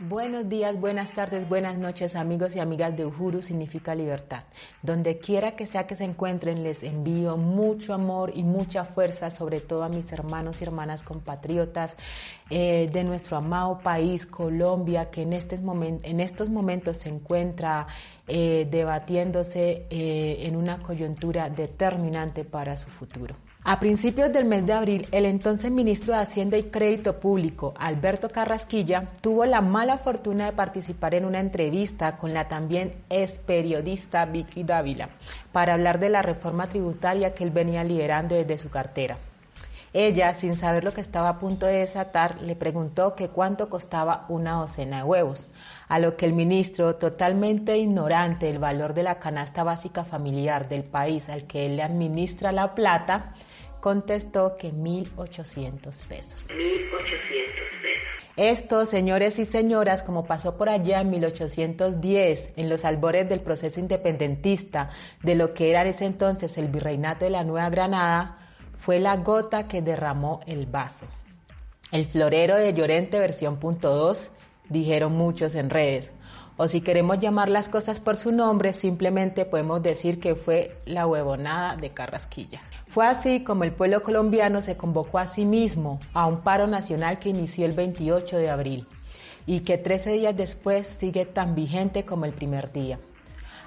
Buenos días, buenas tardes, buenas noches amigos y amigas de Uhuru significa libertad. Donde quiera que sea que se encuentren les envío mucho amor y mucha fuerza, sobre todo a mis hermanos y hermanas compatriotas eh, de nuestro amado país, Colombia, que en, estos momentos se encuentra eh, debatiéndose eh, en una coyuntura determinante para su futuro. A principios del mes de abril, el entonces ministro de Hacienda y Crédito Público, Alberto Carrasquilla, tuvo la mala fortuna de participar en una entrevista con la también ex periodista Vicky Dávila para hablar de la reforma tributaria que él venía liderando desde su cartera. Ella, sin saber lo que estaba a punto de desatar, le preguntó que cuánto costaba una docena de huevos, a lo que el ministro, totalmente ignorante del valor de la canasta básica familiar del país al que él le administra la plata, contestó que 1.800 pesos. 1.800 pesos. Esto, señores y señoras, como pasó por allá en 1810, en los albores del proceso independentista de lo que era en ese entonces el virreinato de la Nueva Granada, fue la gota que derramó el vaso. El florero de Llorente versión punto 2, dijeron muchos en redes o si queremos llamar las cosas por su nombre, simplemente podemos decir que fue la huevonada de Carrasquilla. Fue así como el pueblo colombiano se convocó a sí mismo a un paro nacional que inició el 28 de abril y que 13 días después sigue tan vigente como el primer día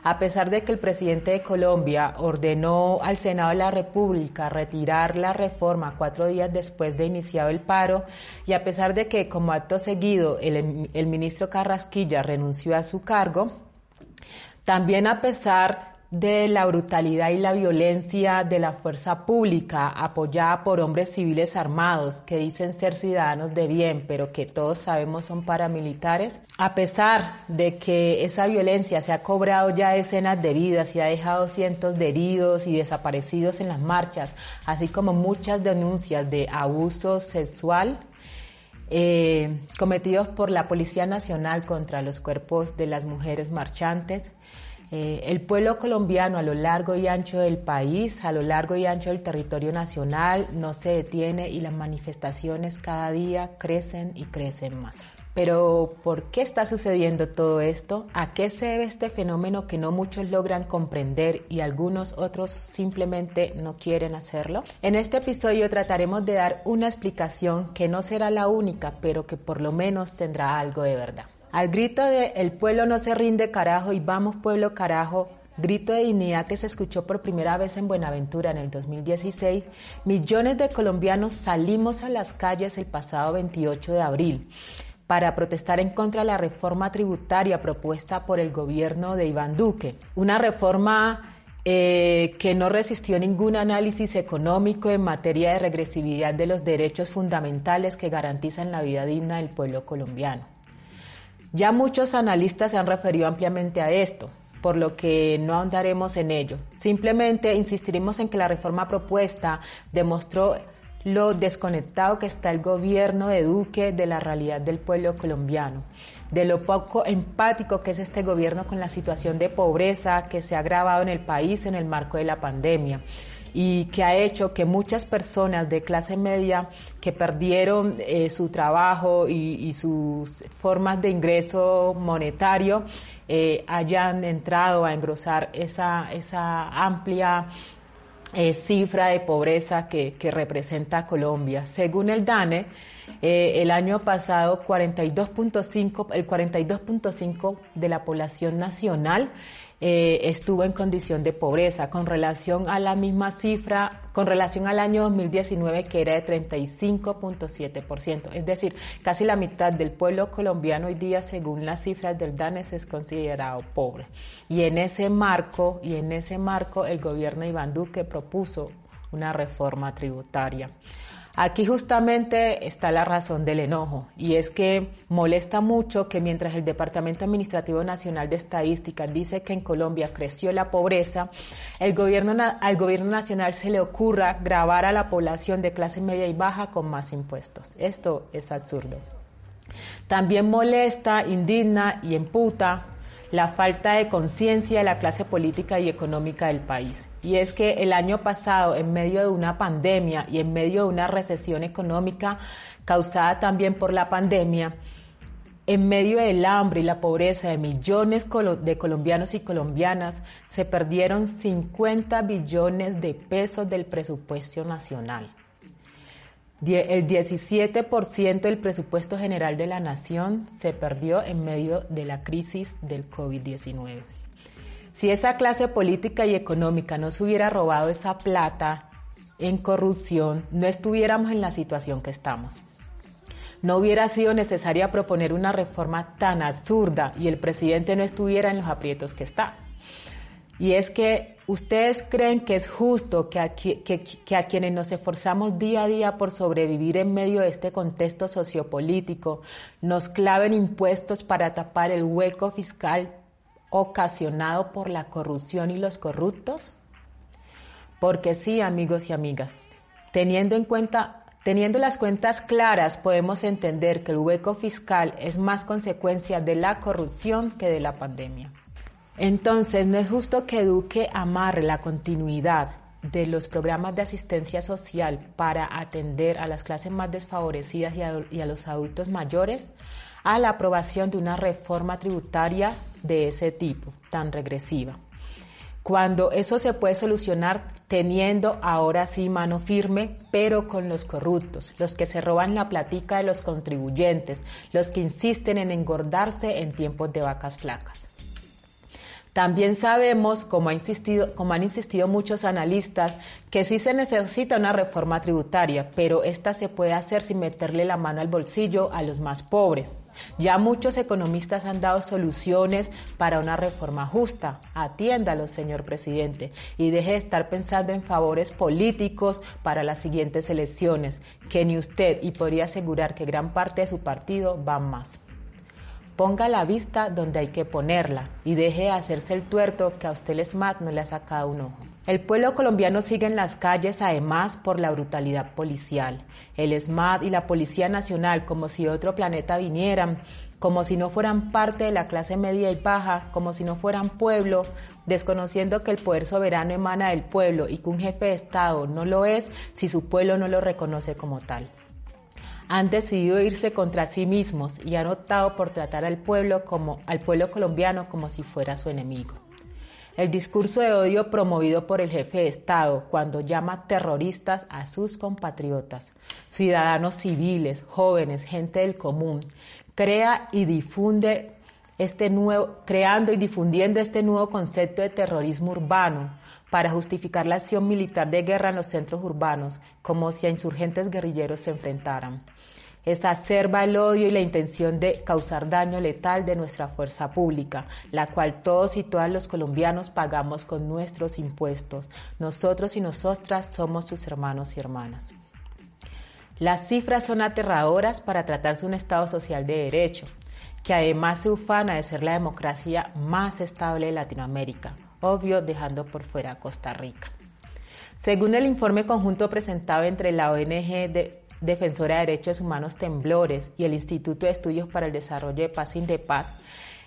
a pesar de que el presidente de Colombia ordenó al Senado de la República retirar la reforma cuatro días después de iniciado el paro y a pesar de que como acto seguido el, ministro Carrasquilla renunció a su cargo, también a pesar de la brutalidad y la violencia de la fuerza pública apoyada por hombres civiles armados que dicen ser ciudadanos de bien, pero que todos sabemos son paramilitares, a pesar de que esa violencia se ha cobrado ya decenas de vidas y ha dejado cientos de heridos y desaparecidos en las marchas, así como muchas denuncias de abuso sexual, eh, cometidos por la Policía Nacional contra los cuerpos de las mujeres marchantes, eh, el pueblo colombiano a lo largo y ancho del país, a lo largo y ancho del territorio nacional, no se detiene y las manifestaciones cada día crecen y crecen más. Pero ¿por qué está sucediendo todo esto? ¿A qué se debe este fenómeno que no muchos logran comprender y algunos otros simplemente no quieren hacerlo? En este episodio trataremos de dar una explicación que no será la única, pero que por lo menos tendrá algo de verdad. Al grito de El pueblo no se rinde carajo y vamos pueblo carajo, grito de dignidad que se escuchó por primera vez en Buenaventura en el 2016, millones de colombianos salimos a las calles el pasado 28 de abril para protestar en contra de la reforma tributaria propuesta por el gobierno de Iván Duque. Una reforma eh, que no resistió ningún análisis económico en materia de regresividad de los derechos fundamentales que garantizan la vida digna del pueblo colombiano. Ya muchos analistas se han referido ampliamente a esto, por lo que no ahondaremos en ello. Simplemente insistiremos en que la reforma propuesta demostró lo desconectado que está el gobierno de Duque de la realidad del pueblo colombiano, de lo poco empático que es este gobierno con la situación de pobreza que se ha agravado en el país en el marco de la pandemia y que ha hecho que muchas personas de clase media que perdieron eh, su trabajo y, sus formas de ingreso monetario eh, hayan entrado a engrosar esa, esa amplia eh, cifra de pobreza que, que, representa Colombia. Según el DANE, el año pasado 42.5, el 42.5 de la población nacional eh, estuvo en condición de pobreza, con relación a la misma cifra, con relación al año 2019 que era de 35.7%. Es decir, casi la mitad del pueblo colombiano hoy día, según las cifras del DANES, es considerado pobre. Y en ese marco, y en ese marco, el gobierno Iván Duque propuso una reforma tributaria. Aquí justamente está la razón del enojo y es que molesta mucho que mientras el Departamento Administrativo Nacional de Estadísticas dice que en Colombia creció la pobreza, el gobierno, al gobierno nacional se le ocurra grabar a la población de clase media y baja con más impuestos. Esto es absurdo. También molesta, indigna y emputa la falta de conciencia de la clase política y económica del país Y es que el año pasado, en medio de una pandemia y en medio de una recesión económica causada también por la pandemia, en medio del hambre y la pobreza de millones de colombianos y colombianas, se perdieron 50 billones de pesos del presupuesto nacional. El 17% del presupuesto general de la nación se perdió en medio de la crisis del COVID-19. Si esa clase política y económica no se hubiera robado esa plata en corrupción, no estuviéramos en la situación que estamos no hubiera sido necesaria proponer una reforma tan absurda y el presidente no estuviera en los aprietos que está. Y es que ustedes creen que es justo que a, quienes nos esforzamos día a día por sobrevivir en medio de este contexto sociopolítico nos claven impuestos para tapar el hueco fiscal ocasionado por la corrupción y los corruptos? Porque sí, amigos y amigas, teniendo en cuenta Teniendo las cuentas claras, podemos entender que el hueco fiscal es más consecuencia de la corrupción que de la pandemia. Entonces, no es justo que Duque amarre la continuidad de los programas de asistencia social para atender a las clases más desfavorecidas y a, y a, los adultos mayores a la aprobación de una reforma tributaria de ese tipo, tan regresiva cuando eso se puede solucionar teniendo ahora sí mano firme, pero con los corruptos, los que se roban la platica de los contribuyentes, los que insisten en engordarse en tiempos de vacas flacas. También sabemos, como, ha insistido, como han insistido muchos analistas, que sí se necesita una reforma tributaria, pero esta se puede hacer sin meterle la mano al bolsillo a los más pobres, ya muchos economistas han dado soluciones para una reforma justa. Atiéndalo, señor presidente, y deje de estar pensando en favores políticos para las siguientes elecciones, que ni usted y podría asegurar que gran parte de su partido van más. Ponga la vista donde hay que ponerla y deje de hacerse el tuerto que a usted el SMAT no le ha sacado un ojo. El pueblo colombiano sigue en las calles además por la brutalidad policial. El SMAT y la Policía Nacional, como si de otro planeta vinieran, como si no fueran parte de la clase media y baja, como si no fueran pueblo, desconociendo que el poder soberano emana del pueblo y que un jefe de Estado no lo es si su pueblo no lo reconoce como tal. Han decidido irse contra sí mismos y han optado por tratar al pueblo como al pueblo colombiano como si fuera su enemigo. El discurso de odio promovido por el jefe de Estado cuando llama terroristas a sus compatriotas, ciudadanos civiles, jóvenes, gente del común, crea y difunde este nuevo, creando y difundiendo este nuevo concepto de terrorismo urbano para justificar la acción militar de guerra en los centros urbanos, como si a insurgentes guerrilleros se enfrentaran exacerba el odio y la intención de causar daño letal de nuestra fuerza pública, la cual todos y todas los colombianos pagamos con nuestros impuestos. Nosotros y nosotras somos sus hermanos y hermanas. Las cifras son aterradoras para tratarse un Estado social de derecho, que además se ufana de ser la democracia más estable de Latinoamérica, obvio dejando por fuera a Costa Rica. Según el informe conjunto presentado entre la ONG de defensora de derechos humanos Temblores y el Instituto de Estudios para el Desarrollo de Paz Paz,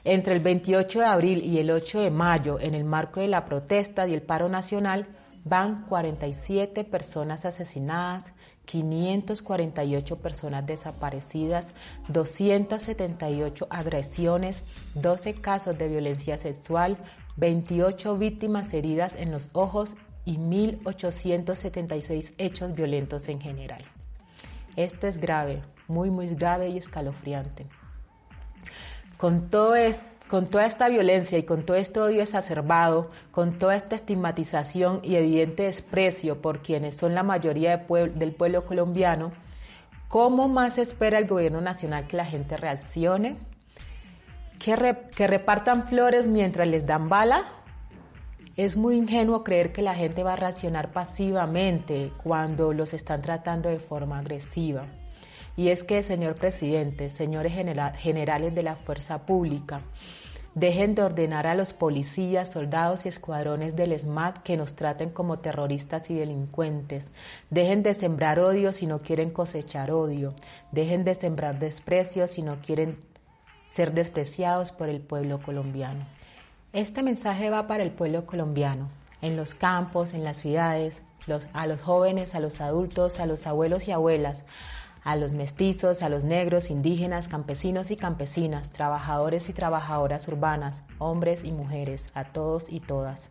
entre el 28 de abril y el 8 de mayo, en el marco de la protesta y el paro nacional, van 47 personas asesinadas, 548 personas desaparecidas, 278 agresiones, 12 casos de violencia sexual, 28 víctimas heridas en los ojos y 1.876 hechos violentos en general. Esto es grave, muy, muy grave y escalofriante. Con, todo con toda esta violencia y con todo este odio exacerbado, con toda esta estigmatización y evidente desprecio por quienes son la mayoría del pueblo colombiano, ¿cómo más espera el gobierno nacional que la gente reaccione? que repartan flores mientras les dan bala? Es muy ingenuo creer que la gente va a reaccionar pasivamente cuando los están tratando de forma agresiva. Y es que, señor presidente, señores generales de la fuerza pública, dejen de ordenar a los policías, soldados y escuadrones del SMAT que nos traten como terroristas y delincuentes. Dejen de sembrar odio si no quieren cosechar odio. Dejen de sembrar desprecio si no quieren ser despreciados por el pueblo colombiano. Este mensaje va para el pueblo colombiano. en los campos, en las ciudades, a los jóvenes, a los adultos, a los abuelos y abuelas, a los mestizos, a los negros, indígenas, campesinos y campesinas, trabajadores y trabajadoras urbanas, hombres y mujeres, a todos y todas.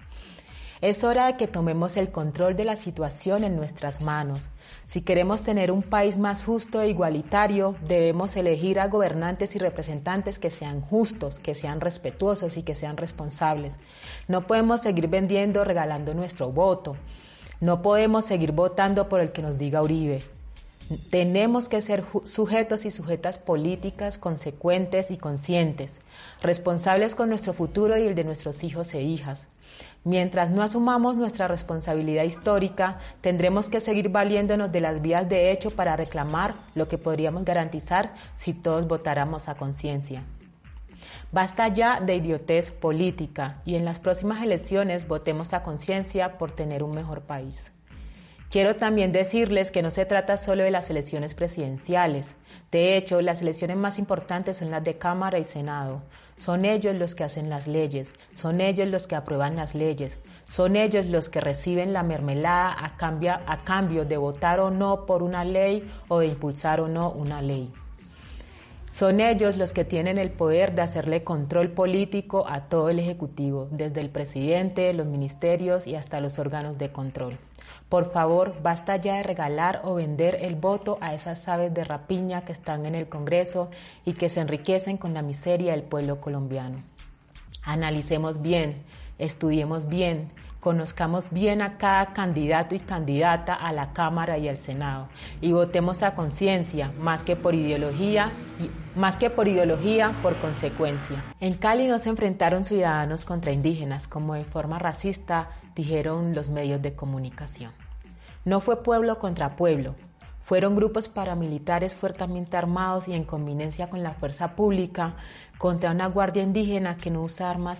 Es hora de que tomemos el control de la situación en nuestras manos. Si queremos tener un país más justo e igualitario, debemos elegir a gobernantes y representantes que sean justos, que sean respetuosos y que sean responsables. No podemos seguir vendiendo, regalando nuestro voto. No podemos seguir votando por el que nos diga Uribe. Tenemos que ser sujetos y sujetas políticas consecuentes y conscientes, responsables con nuestro futuro y el de nuestros hijos e hijas. Mientras no asumamos nuestra responsabilidad histórica, tendremos que seguir valiéndonos de las vías de hecho para reclamar lo que podríamos garantizar si todos votáramos a conciencia. Basta ya de idiotez política y en las próximas elecciones votemos a conciencia por tener un mejor país. Quiero también decirles que no se trata solo de las elecciones presidenciales. De hecho, las elecciones más importantes son las de Cámara y Senado. Son ellos los que hacen las leyes, son ellos los que aprueban las leyes, son ellos los que reciben la mermelada a cambio, a cambio de votar o no por una ley o de impulsar o no una ley. Son ellos los que tienen el poder de hacerle control político a todo el Ejecutivo, desde el presidente, los ministerios y hasta los órganos de control. Por favor, basta ya de regalar o vender el voto a esas aves de rapiña que están en el Congreso y que se enriquecen con la miseria del pueblo colombiano. Analicemos bien, estudiemos bien, Conozcamos bien a cada candidato y candidata a la Cámara y al Senado y votemos a conciencia, más que por ideología, más que por ideología, por consecuencia. En Cali no se enfrentaron ciudadanos contra indígenas, como de forma racista dijeron los medios de comunicación. No fue pueblo contra pueblo, fueron grupos paramilitares fuertemente armados y en convivencia con la fuerza pública contra una guardia indígena que no usa armas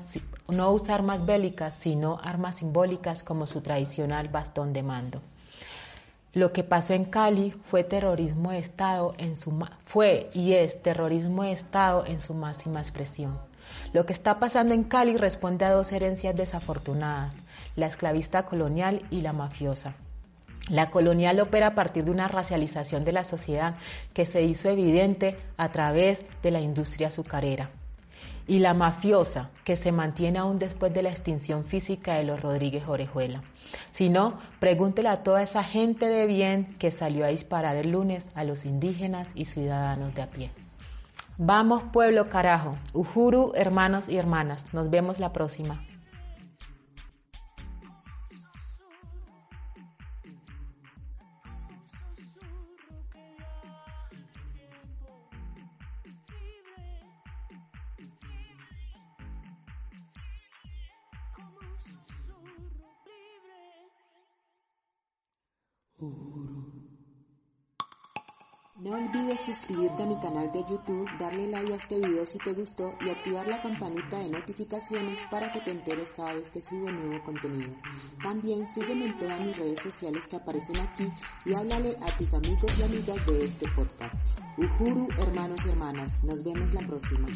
no usa armas bélicas, sino armas simbólicas como su tradicional bastón de mando. Lo que pasó en Cali fue terrorismo de Estado en fue y es terrorismo de Estado en su máxima expresión. Lo que está pasando en Cali responde a dos herencias desafortunadas, la esclavista colonial y la mafiosa. La colonial opera a partir de una racialización de la sociedad que se hizo evidente a través de la industria azucarera y la mafiosa que se mantiene aún después de la extinción física de los Rodríguez Orejuela. Si no, pregúntele a toda esa gente de bien que salió a disparar el lunes a los indígenas y ciudadanos de a pie. Vamos pueblo carajo, Ujuru, hermanos y hermanas, nos vemos la próxima. No olvides suscribirte a mi canal de YouTube, darle like a este video si te gustó y activar la campanita de notificaciones para que te enteres cada vez que subo nuevo contenido. También sígueme en todas mis redes sociales que aparecen aquí y háblale a tus amigos y amigas de este podcast. Uhuru, hermanos y hermanas, nos vemos la próxima.